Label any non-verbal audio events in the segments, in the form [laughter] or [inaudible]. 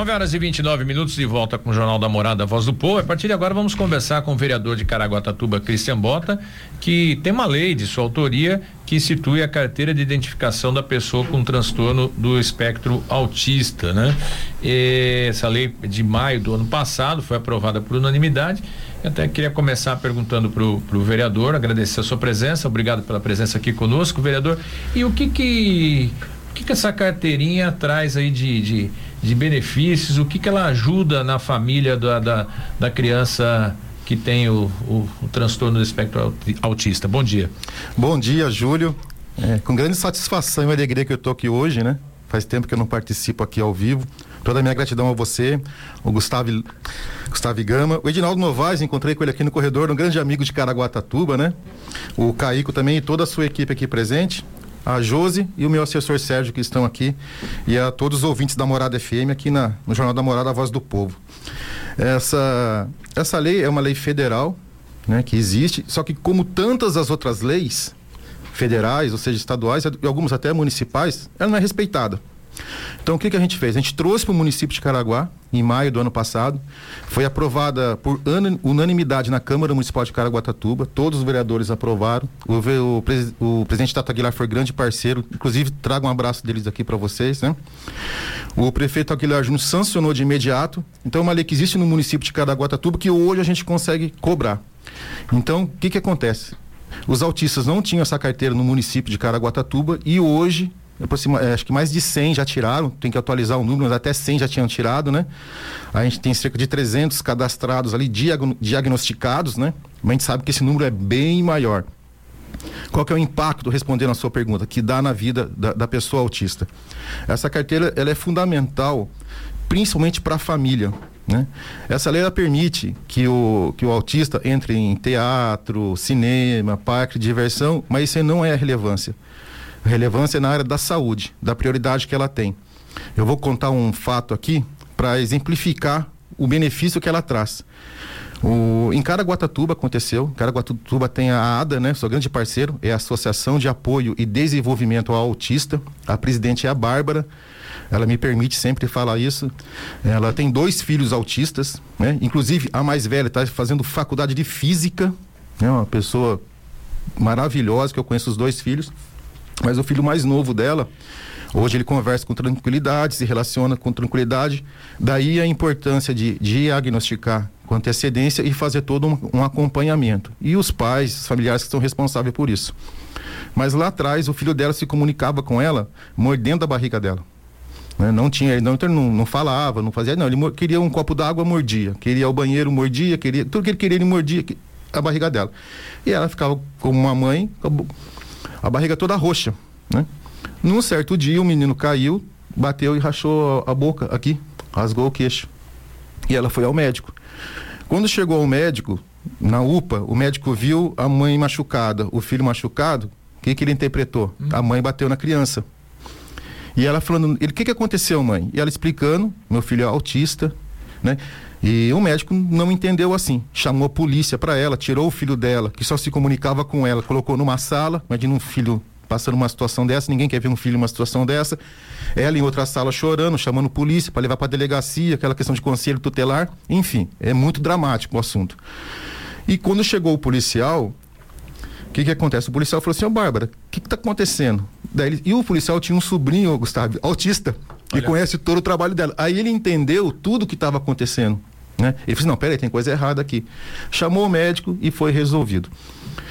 Jornal da Morada. 9 horas e 29 minutos de volta com o Jornal da Morada Voz do Povo. A partir de agora vamos conversar com o vereador de Caraguatatuba, Cristian Bota, que tem uma lei de sua autoria que institui a carteira de identificação da pessoa com transtorno do espectro autista, né? E essa lei de maio do ano passado foi aprovada por unanimidade. Eu até queria começar perguntando para o vereador, agradecer a sua presença, obrigado pela presença aqui conosco, vereador. E o que que o que, que essa carteirinha traz aí de, de, de benefícios? O que, que ela ajuda na família da, da, da criança que tem o, o, o, transtorno do espectro autista? Bom dia. Bom dia, Júlio. É, com grande satisfação e alegria que eu estou aqui hoje, né? Faz tempo que eu não participo aqui ao vivo. Toda a minha gratidão a você, o Gustavo, Gustavo Gama. O Edinaldo Novaes, encontrei com ele aqui no corredor, um grande amigo de Caraguatatuba, né? O Caico também e toda a sua equipe aqui presente a Jose e o meu assessor Sérgio que estão aqui e a todos os ouvintes da Morada FM aqui na, no Jornal da Morada, a Voz do Povo. Essa, essa lei é uma lei federal, né, que existe, só que como tantas as outras leis federais, ou seja, estaduais e algumas até municipais, ela não é respeitada. Então o que, que a gente fez? A gente trouxe para o município de Caraguá, em maio do ano passado, foi aprovada por unanimidade na Câmara Municipal de Caraguatatuba, todos os vereadores aprovaram. O, o, o presidente Tata Aguilar foi grande parceiro, inclusive trago um abraço deles aqui para vocês, né? O prefeito Aguilar Júnior sancionou de imediato. Então é uma lei que existe no município de Caraguatatuba que hoje a gente consegue cobrar. Então, o que que acontece? Os autistas não tinham essa carteira no município de Caraguatatuba e hoje aproxima, é, acho que mais de 100 já tiraram, tem que atualizar o número, mas até 100 já tinham tirado, né? A gente tem cerca de 300 cadastrados ali, diagnosticados, né? Mas a gente sabe que esse número é bem maior. Qual que é o impacto, respondendo a sua pergunta, que dá na vida da, da pessoa autista? Essa carteira, ela é fundamental, principalmente para a família, né? Essa lei permite que o, que o autista entre em teatro, cinema, parque de diversão, mas isso não é a relevância relevância na área da saúde, da prioridade que ela tem. Eu vou contar um fato aqui para exemplificar o benefício que ela traz. O, em Caraguatatuba aconteceu, Caraguatatuba tem a ADA, né? Sou grande parceiro, é a Associação de Apoio e Desenvolvimento ao Autista. A presidente é a Bárbara, ela me permite sempre falar isso. Ela tem dois filhos autistas, né? Inclusive a mais velha está fazendo faculdade de física, é né? uma pessoa maravilhosa que eu conheço os dois filhos. Mas o filho mais novo dela, hoje ele conversa com tranquilidade, se relaciona com tranquilidade. Daí a importância de diagnosticar com antecedência e fazer todo um, um acompanhamento. E os pais, os familiares que são responsáveis por isso. Mas lá atrás, o filho dela se comunicava com ela, mordendo a barriga dela. Né? Não tinha, não, então não, não falava, não fazia, não. Ele queria um copo d'água, mordia. Queria o banheiro, mordia. Queria, tudo que ele queria, ele mordia a barriga dela. E ela ficava como uma mãe, a barriga toda roxa, né? Num certo dia o menino caiu, bateu e rachou a boca aqui, rasgou o queixo. E ela foi ao médico. Quando chegou ao médico, na UPA, o médico viu a mãe machucada, o filho machucado. O que, que ele interpretou? Hum. A mãe bateu na criança. E ela falando, o que, que aconteceu, mãe? E ela explicando, meu filho é autista, né? E o médico não entendeu assim. Chamou a polícia para ela, tirou o filho dela, que só se comunicava com ela, colocou numa sala. Imagina um filho passando uma situação dessa, ninguém quer ver um filho numa situação dessa. Ela em outra sala chorando, chamando polícia para levar para delegacia, aquela questão de conselho tutelar. Enfim, é muito dramático o assunto. E quando chegou o policial, o que, que acontece? O policial falou assim: oh, Bárbara, o que, está acontecendo? Daí ele, e o policial tinha um sobrinho, Gustavo, autista, Olha. conhece todo o trabalho dela. Aí ele entendeu tudo o que estava acontecendo. Né? Ele disse, não, peraí, tem coisa errada aqui. Chamou o médico e foi resolvido.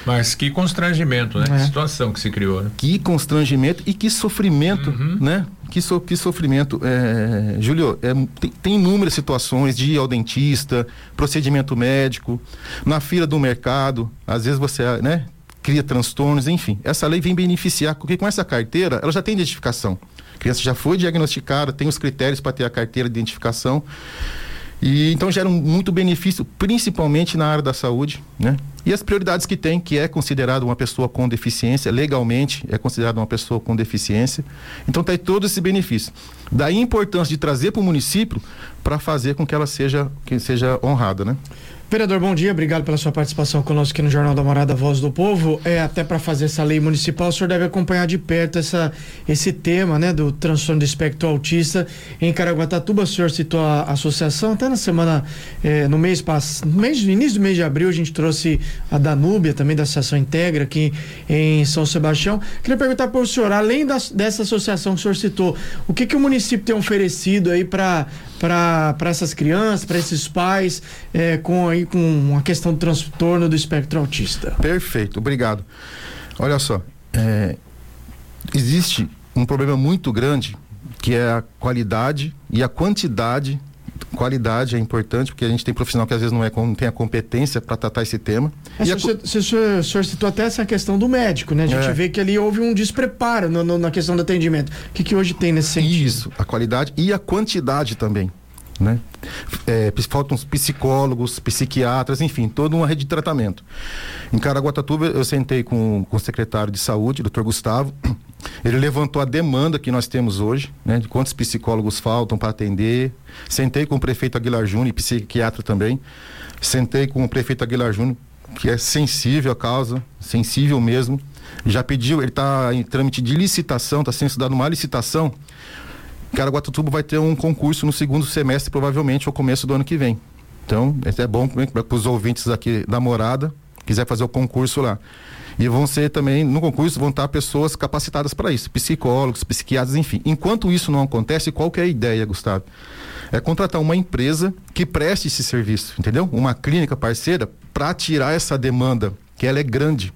Mas que constrangimento, né? É. Que situação que se criou, né? Que constrangimento e que sofrimento, uhum. né? Que, so, que sofrimento. É, Júlio, é, tem, tem, inúmeras situações de ir ao dentista, procedimento médico, na fila do mercado, às vezes você, né? Cria transtornos, enfim. Essa lei vem beneficiar, porque com essa carteira, ela já tem identificação. Criança já foi diagnosticada, tem os critérios para ter a carteira de identificação. E então gera um muito benefício, principalmente na área da saúde, né? E as prioridades que tem, que é considerado uma pessoa com deficiência, legalmente é considerado uma pessoa com deficiência. Então tem todo esse benefício. Daí a importância de trazer para o município para fazer com que ela seja, que seja honrada, né? Vereador, bom dia, obrigado pela sua participação conosco aqui no Jornal da Morada Voz do Povo. É até para fazer essa lei municipal, o senhor deve acompanhar de perto essa, esse tema, né, do transtorno do espectro autista em Caraguatatuba. O senhor citou a, associação, até na semana, eh, no mês passado, no início do mês de abril, a gente trouxe a Danúbia, também da Associação Integra, aqui em São Sebastião. Queria perguntar para o senhor, além das, dessa associação que o senhor citou, o que, que o município tem oferecido aí para para essas crianças, para esses pais, é, com, aí, com a questão do transtorno do espectro autista. Perfeito, obrigado. Olha só, é, existe um problema muito grande que é a qualidade e a quantidade qualidade é importante, porque a gente tem profissional que às vezes não, é, não tem a competência para tratar esse tema. É, e a... o, senhor, senhor citou até essa questão do médico, né? A gente é. vê que ali houve um despreparo no, no, na questão do atendimento. O que, que hoje tem nesse sentido? Isso, a qualidade e a quantidade também. Né? É, faltam psicólogos, psiquiatras, enfim, toda uma rede de tratamento. Em Caraguatatuba, eu sentei com, com o secretário de saúde, doutor Gustavo, ele levantou a demanda que nós temos hoje, né, de quantos psicólogos faltam para atender. Sentei com o prefeito Aguilar Júnior, psiquiatra também. Sentei com o prefeito Aguilar Júnior, que é sensível à causa, sensível mesmo. Já pediu, ele está em trâmite de licitação, está sendo estudado uma licitação Caraguatatuba vai ter um concurso no segundo semestre, provavelmente, ou começo do ano que vem. Então, é bom para os ouvintes aqui da morada, quiser fazer o concurso lá. E vão ser também, no concurso, vão estar pessoas capacitadas para isso, psicólogos, psiquiatras, enfim. Enquanto isso não acontece, qual que é a ideia, Gustavo? É contratar uma empresa que preste esse serviço, entendeu? Uma clínica parceira para tirar essa demanda, que ela é grande.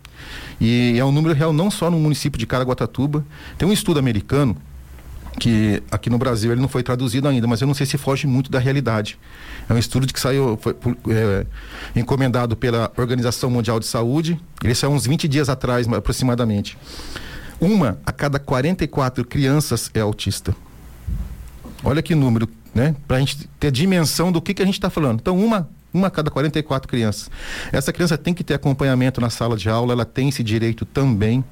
E é um número real não só no município de Caraguatatuba. Tem um estudo americano que aqui no Brasil ele não foi traduzido ainda, mas eu não sei se foge muito da realidade. É um estudo que saiu, foi é, encomendado pela Organização Mundial de Saúde, ele saiu uns 20 dias atrás, aproximadamente. Uma a cada 44 crianças é autista. Olha que número, né? Para a gente ter dimensão do que, que a gente está falando. Então, uma uma a cada 44 crianças. Essa criança tem que ter acompanhamento na sala de aula, ela tem esse direito também.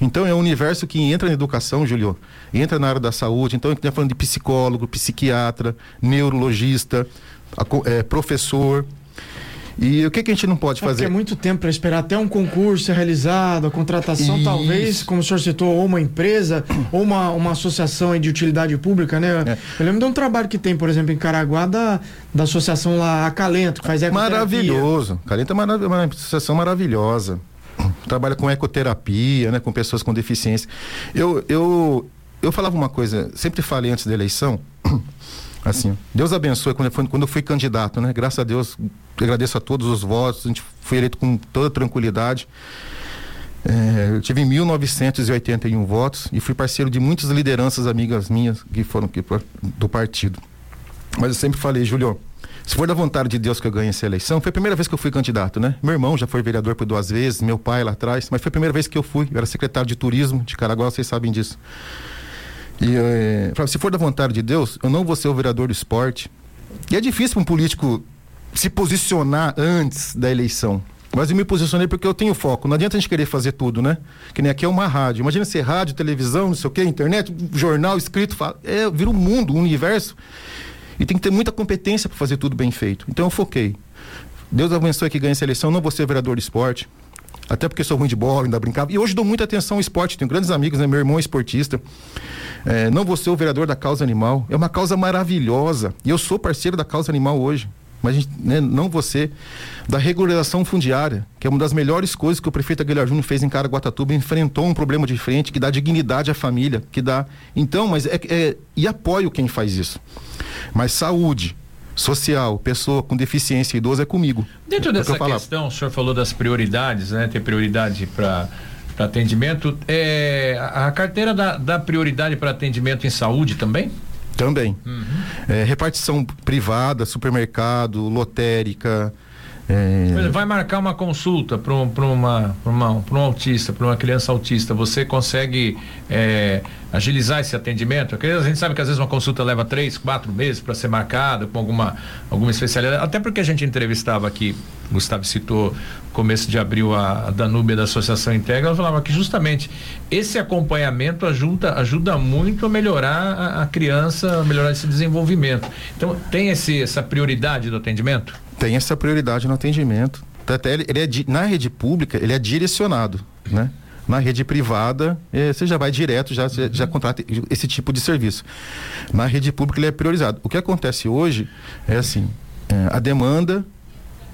Então é um universo que entra na educação, Julio, entra na área da saúde. Então a gente está falando de psicólogo, psiquiatra, neurologista, é, professor. E o que, que a gente não pode é fazer? É muito tempo para esperar até um concurso ser realizado, a contratação Isso. talvez, como o senhor citou, ou uma empresa, ou uma, uma associação de utilidade pública, né? É. Eu lembro de um trabalho que tem, por exemplo, em Caraguá, da, da associação lá Acalento, que faz ecoterapia. Maravilhoso. Acalento é uma, uma associação maravilhosa trabalha com ecoterapia, né, com pessoas com deficiência. Eu, eu, eu falava uma coisa, sempre falei antes da eleição, assim, Deus abençoe quando eu fui, quando eu fui candidato, né? Graças a Deus, agradeço a todos os votos, a gente foi eleito com toda tranquilidade. É, eu tive 1.981 votos e fui parceiro de muitas lideranças amigas minhas que foram do partido. Mas eu sempre falei, Julio, se for da vontade de Deus que eu ganhe essa eleição, foi a primeira vez que eu fui candidato, né? Meu irmão já foi vereador por duas vezes, meu pai lá atrás, mas foi a primeira vez que eu fui. Eu era secretário de turismo de Caraguá, vocês sabem disso. E é, se for da vontade de Deus, eu não vou ser o vereador do esporte. E é difícil para um político se posicionar antes da eleição. Mas eu me posicionei porque eu tenho foco. Não adianta a gente querer fazer tudo, né? Que nem aqui é uma rádio. Imagina ser rádio, televisão, não sei o quê, internet, jornal escrito. É, vira um mundo, um universo. E tem que ter muita competência para fazer tudo bem feito. Então eu foquei. Deus abençoe que ganhe a seleção, não vou ser vereador de esporte. Até porque sou ruim de bola, ainda brincava. E hoje dou muita atenção ao esporte, tenho grandes amigos, né? Meu irmão é esportista. É, não vou ser o vereador da causa animal. É uma causa maravilhosa. E eu sou parceiro da causa animal hoje mas né, não você, da regularização fundiária, que é uma das melhores coisas que o prefeito Aguilar Júnior fez em Caraguatatuba, enfrentou um problema de frente que dá dignidade à família, que dá. Então, mas é, é e apoio quem faz isso. Mas saúde, social, pessoa com deficiência idosa é comigo. Dentro é dessa questão, o senhor falou das prioridades, né? Ter prioridade para atendimento. É, a carteira dá, dá prioridade para atendimento em saúde também? Também. Uhum. É, repartição privada, supermercado, lotérica. É... Vai marcar uma consulta para um, uma, uma, um autista, para uma criança autista, você consegue é, agilizar esse atendimento? A gente sabe que às vezes uma consulta leva três, quatro meses para ser marcada com alguma, alguma especialidade, até porque a gente entrevistava aqui, Gustavo citou começo de abril a, a Danúbia da Associação Integra, ela falava que justamente esse acompanhamento ajuda, ajuda muito a melhorar a, a criança, a melhorar esse desenvolvimento. Então tem esse, essa prioridade do atendimento? Tem essa prioridade no atendimento. Até ele, ele é di, na rede pública, ele é direcionado, né? Na rede privada, eh, você já vai direto, já, uhum. já contrata esse tipo de serviço. Na rede pública, ele é priorizado. O que acontece hoje é assim: é, a demanda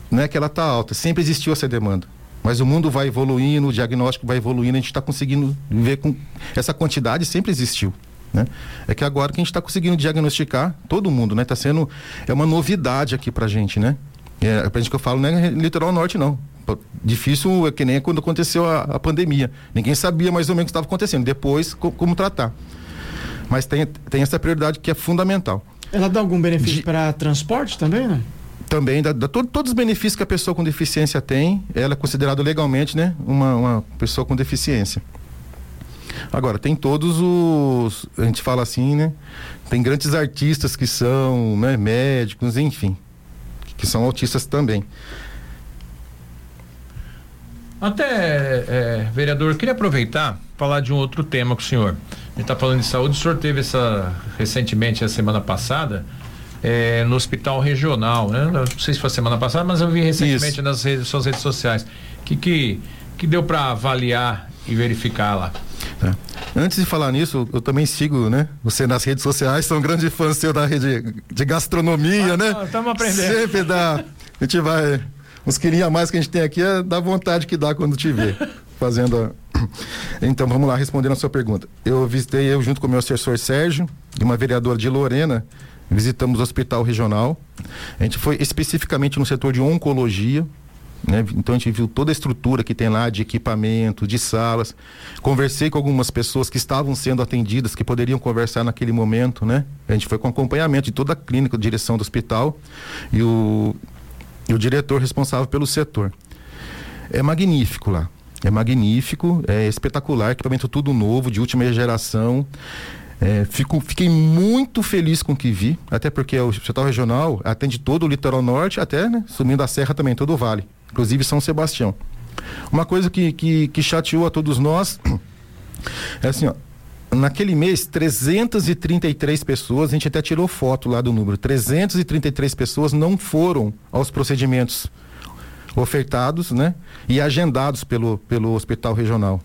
não é que ela está alta, sempre existiu essa demanda. Mas o mundo vai evoluindo, o diagnóstico vai evoluindo, a gente está conseguindo ver com. Essa quantidade sempre existiu. Né? É que agora que a gente está conseguindo diagnosticar todo mundo, né? Está sendo. É uma novidade aqui para a gente, né? É, pra gente que eu falo, não é litoral norte, não. Difícil é que nem quando aconteceu a, a pandemia. Ninguém sabia mais ou menos o que estava acontecendo. Depois, co como tratar. Mas tem, tem essa prioridade que é fundamental. Ela dá algum benefício para transporte também, né? Também, dá, dá todo, todos os benefícios que a pessoa com deficiência tem, ela é considerada legalmente, né? Uma, uma pessoa com deficiência. Agora, tem todos os. A gente fala assim, né? Tem grandes artistas que são né, médicos, enfim que são autistas também. Até, é, vereador, queria aproveitar falar de um outro tema com o senhor. A gente está falando de saúde, o senhor teve essa recentemente, a semana passada, é, no hospital regional, né? Não sei se foi semana passada, mas eu vi recentemente Isso. nas redes, suas redes sociais. Que, que, que deu para avaliar e verificar lá? É. Antes de falar nisso, eu também sigo, né? Você nas redes sociais, sou um grande fã seu da rede de gastronomia, ah, né? Estamos aprendendo. Sempre dá. A gente vai. Uns quilinhos a mais que a gente tem aqui é da vontade que dá quando te vê. [laughs] fazendo. A... Então vamos lá, respondendo a sua pergunta. Eu visitei, eu junto com o meu assessor Sérgio e uma vereadora de Lorena, visitamos o hospital regional. A gente foi especificamente no setor de oncologia, né? Então a gente viu toda a estrutura que tem lá de equipamento, de salas. Conversei com algumas pessoas que estavam sendo atendidas, que poderiam conversar naquele momento, né? A gente foi com acompanhamento de toda a clínica, direção do hospital e o, e o diretor responsável pelo setor. É magnífico lá. É magnífico, é espetacular, equipamento tudo novo, de última geração. É, fico, fiquei muito feliz com o que vi, até porque o hospital regional atende todo o litoral norte, até né, subindo a serra também, todo o vale inclusive São Sebastião. Uma coisa que, que, que chateou a todos nós é assim, ó, naquele mês, 333 pessoas, a gente até tirou foto lá do número, 333 pessoas não foram aos procedimentos ofertados, né? E agendados pelo, pelo hospital regional.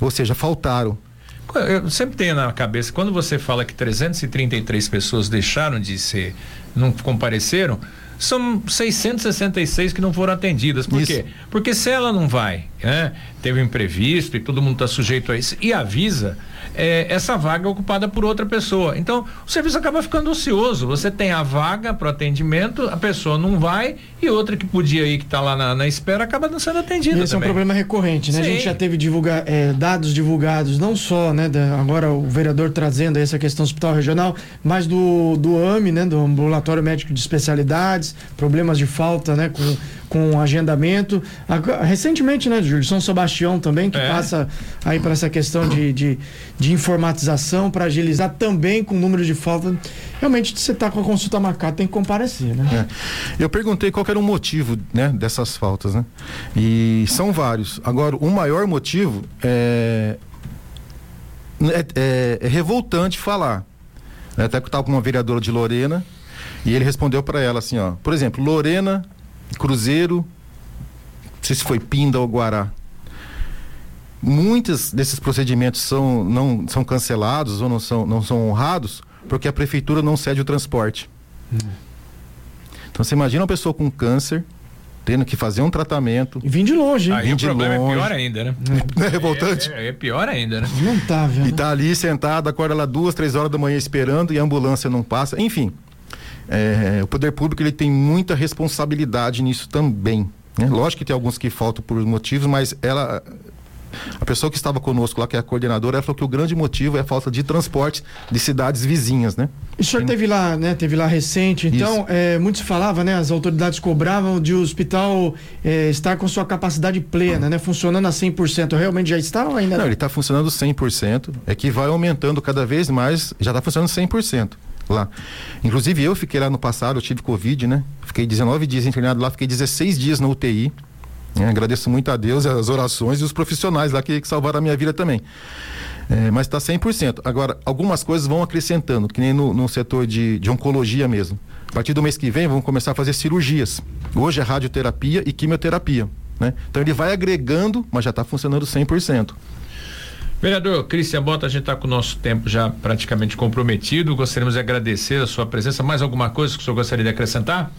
Ou seja, faltaram. Eu sempre tenho na cabeça, quando você fala que 333 pessoas deixaram de ser, não compareceram, são 666 que não foram atendidas. Por isso. quê? Porque se ela não vai, né? Teve um imprevisto e todo mundo está sujeito a isso, e avisa, é, essa vaga é ocupada por outra pessoa. Então, o serviço acaba ficando ocioso. Você tem a vaga para o atendimento, a pessoa não vai e outra que podia ir, que está lá na, na, espera, acaba não sendo atendida. Esse também. é um problema recorrente, né? Sim. A gente já teve divulga, é, dados divulgados, não só, né? Da, agora o vereador trazendo essa questão do hospital regional, mas do, do AME, né? Do Ambulatório Médico de Especialidades, problemas de falta, né? Com, com agendamento. Recentemente, né, Júlio? São Sebastião também, que é. passa aí para essa questão de, de, de informatização, para agilizar também com o número de falta. Realmente, você está com a consulta marcada, tem que comparecer, né? É. Eu perguntei qual era o motivo né, dessas faltas, né? E são vários. Agora, o maior motivo é, é, é, é revoltante falar. Até que eu estava com uma vereadora de Lorena e ele respondeu para ela assim, ó. Por exemplo, Lorena Cruzeiro, não sei se foi Pinda ou Guará. Muitos desses procedimentos são, não, são cancelados ou não são, não são honrados porque a prefeitura não cede o transporte. Hum. Então você imagina uma pessoa com câncer tendo que fazer um tratamento. E vim de longe, hein? Aí vim o problema longe. é pior ainda, né? É, [laughs] é revoltante. É, é, é, pior ainda, né? Não tá, vendo? E tá ali sentado, acorda lá duas, três horas da manhã esperando e a ambulância não passa. Enfim, é, o poder público ele tem muita responsabilidade nisso também. Né? Lógico que tem alguns que faltam por motivos, mas ela a pessoa que estava conosco lá, que é a coordenadora, ela falou que o grande motivo é a falta de transporte de cidades vizinhas, né? O senhor teve lá, né? Teve lá recente, então, é, muitos falavam, né? As autoridades cobravam de o hospital é, estar com sua capacidade plena, né? Funcionando a 100%. Realmente já está ou ainda não? Não, ele está funcionando 100%, é que vai aumentando cada vez mais, já está funcionando 100% lá. Inclusive eu fiquei lá no passado, eu tive Covid, né? Fiquei 19 dias internado lá, fiquei 16 dias na UTI. Né? Agradeço muito a Deus, as orações e os profissionais lá que, que salvaram a minha vida também. É, mas está 100%. Agora, algumas coisas vão acrescentando, que nem no, no setor de, de oncologia mesmo. A partir do mês que vem, vamos começar a fazer cirurgias. Hoje é radioterapia e quimioterapia. Né? Então ele vai agregando, mas já está funcionando 100%. Vereador Cristian Bota, a gente está com o nosso tempo já praticamente comprometido. Gostaríamos de agradecer a sua presença. Mais alguma coisa que o senhor gostaria de acrescentar?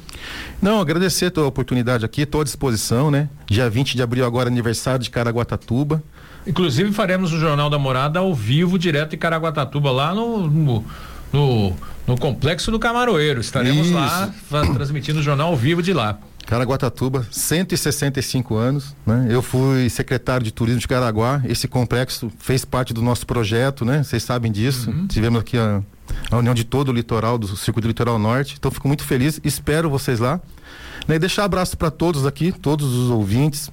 Não, agradecer a oportunidade aqui, estou à disposição, né? Dia 20 de abril, agora aniversário de Caraguatatuba. Inclusive faremos o Jornal da Morada ao vivo, direto em Caraguatatuba, lá no, no, no, no Complexo do Camaroeiro. Estaremos Isso. lá transmitindo o jornal ao vivo de lá. Caraguatatuba, 165 anos, né? Eu fui secretário de turismo de Caraguá. Esse complexo fez parte do nosso projeto, né? Vocês sabem disso. Uhum. Tivemos aqui a, a, união de todo o litoral, do Circuito Litoral Norte. Então fico muito feliz, espero vocês lá. Né? E deixar abraço para todos aqui, todos os ouvintes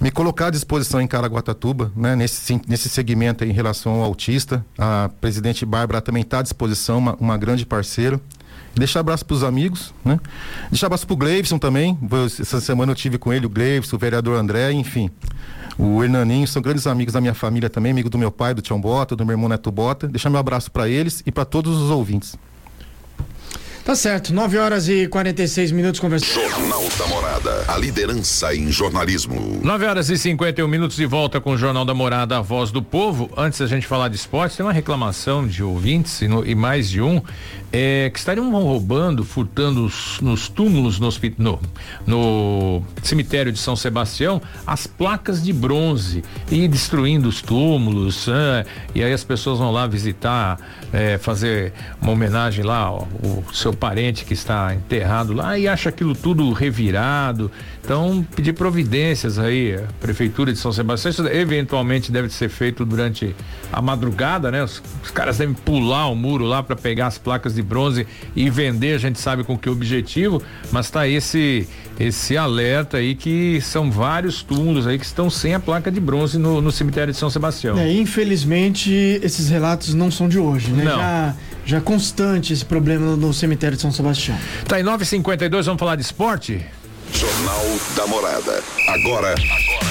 me colocar à disposição em Caraguatatuba, né, nesse, nesse segmento em relação ao autista. A presidente Bárbara também está à disposição, uma, uma grande parceira. Deixar abraço para os amigos, né? Deixar abraço para o Gleivson também. Essa semana eu tive com ele, o Gleivson, o vereador André, enfim. O Hernaninho, são grandes amigos da minha família também, amigo do meu pai, do Tião Bota, do meu irmão Neto Bota. Deixar meu abraço para eles e para todos os ouvintes. Tá certo, 9 horas e 46 minutos conversando. Jornal da Morada, a liderança em jornalismo. 9 horas e 51 minutos de volta com o Jornal da Morada, a voz do povo. Antes da gente falar de esporte, tem uma reclamação de ouvintes e, no, e mais de um é, que estariam roubando, furtando os, nos túmulos no, no, no, cemitério de São Sebastião as placas de bronze e destruindo os túmulos. É, e aí as pessoas vão lá visitar, é, fazer uma homenagem lá ao, ao seu parente que está enterrado lá e acha aquilo tudo revirado. Então, pedir providências aí, a Prefeitura de São Sebastião, isso eventualmente deve ser feito durante a madrugada, né? Os, os caras devem pular o muro lá para pegar as placas de bronze e vender, a gente sabe com que objetivo, mas tá esse esse alerta aí que são vários túmulos aí que estão sem a placa de bronze no, no cemitério de São Sebastião. É, infelizmente, esses relatos não são de hoje, né? Não. Já, já constante esse problema no cemitério de São Sebastião. Tá em 952, vamos falar de esporte? Jornal da Morada. Agora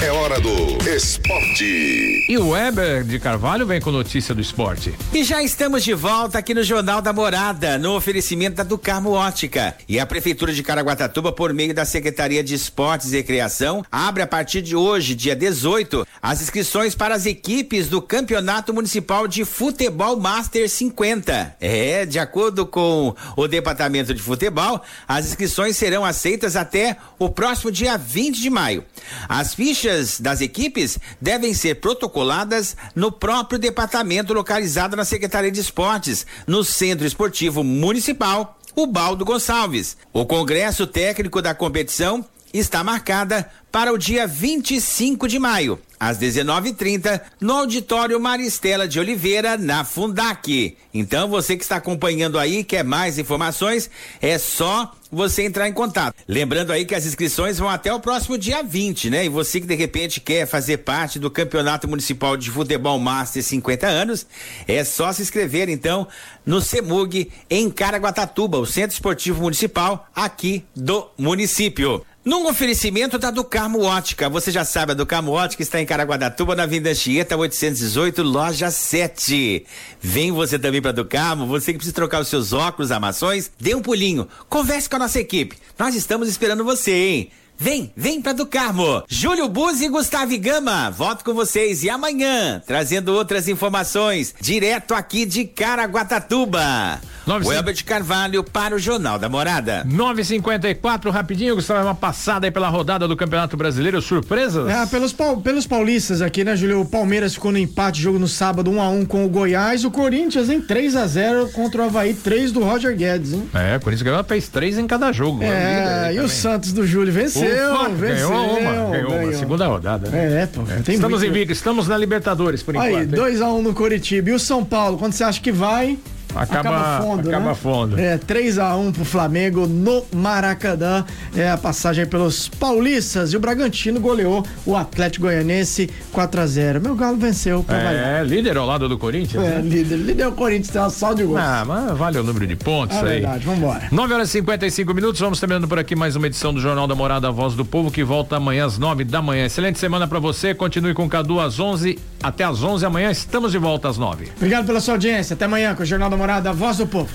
é hora do esporte. E o Weber de Carvalho vem com notícia do esporte. E já estamos de volta aqui no Jornal da Morada, no oferecimento da Ducarmo Ótica. E a Prefeitura de Caraguatatuba, por meio da Secretaria de Esportes e Recreação, abre a partir de hoje, dia 18, as inscrições para as equipes do Campeonato Municipal de Futebol Master 50. É, de acordo com o Departamento de Futebol, as inscrições serão aceitas até o próximo dia 20 de maio. As fichas das equipes devem ser protocoladas no próprio departamento localizado na Secretaria de Esportes, no Centro Esportivo Municipal, o Baldo Gonçalves. O Congresso Técnico da competição está marcada para o dia 25 de maio, às 19:30, no auditório Maristela de Oliveira, na Fundac. Então, você que está acompanhando aí, quer mais informações, é só você entrar em contato. Lembrando aí que as inscrições vão até o próximo dia 20, né? E você que de repente quer fazer parte do Campeonato Municipal de Futebol Master 50 anos, é só se inscrever então no CEMUG em Caraguatatuba, o Centro Esportivo Municipal aqui do município. Num oferecimento da Ducarmo Ótica. Você já sabe, a Ducarmo Ótica está em Caraguatatuba, na Vinda Chieta 818, loja 7. Vem você também para Ducarmo, você que precisa trocar os seus óculos, armações, dê um pulinho. Converse com a nossa equipe. Nós estamos esperando você, hein? Vem, vem pra do Carmo. Júlio Buzzi e Gustavo Gama, volto com vocês e amanhã, trazendo outras informações, direto aqui de Caraguatatuba. Welber de Carvalho para o Jornal da Morada. 954, rapidinho, Gustavo, uma passada aí pela rodada do Campeonato Brasileiro, surpresas? É, pelos, pelos paulistas aqui, né, Júlio? O Palmeiras ficou no empate, jogo no sábado, 1 um a 1 um com o Goiás. O Corinthians em 3 a 0 contra o Havaí, 3 do Roger Guedes, hein? É, o Corinthians ganhou, fez 3 em cada jogo. É, e o Santos do Júlio venceu, Ufa, venceu. Ganhou uma, ganhou, uma, segunda rodada. Né? É, pô. É. Estamos em estamos na Libertadores, por enquanto. Aí, 2 a 1 um no Coritiba. E o São Paulo, quando você acha que vai, acaba, acaba fundo. Acaba né? fundo. É, 3x1 pro Flamengo no Maracanã. É a passagem pelos paulistas. E o Bragantino goleou o Atlético Goianense 4x0. Meu Galo venceu. Pra é, líder ao lado do Corinthians. É, né? líder. Líder é o Corinthians, tem uma sal de gol. Ah, mas vale o número de pontos é aí. É verdade, vambora. 9 horas e 55 minutos. Vamos terminando por aqui mais uma edição do Jornal da Morada, a Voz do Povo, que volta amanhã às 9 da manhã. Excelente semana para você. Continue com o Cadu às 11 até às 11 amanhã. Estamos de volta às 9. Obrigado pela sua audiência. Até amanhã com o Jornal da Morada, Voz do Povo.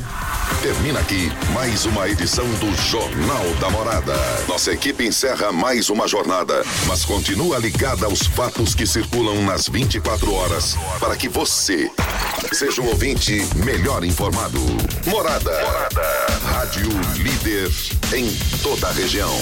Termina aqui mais uma edição do Jornal da Morada. Nossa equipe encerra mais uma jornada, mas continua ligada aos fatos que circulam nas 24 horas para que você seja um ouvinte melhor informado. Morada. Morada. Rádio líder em toda a região.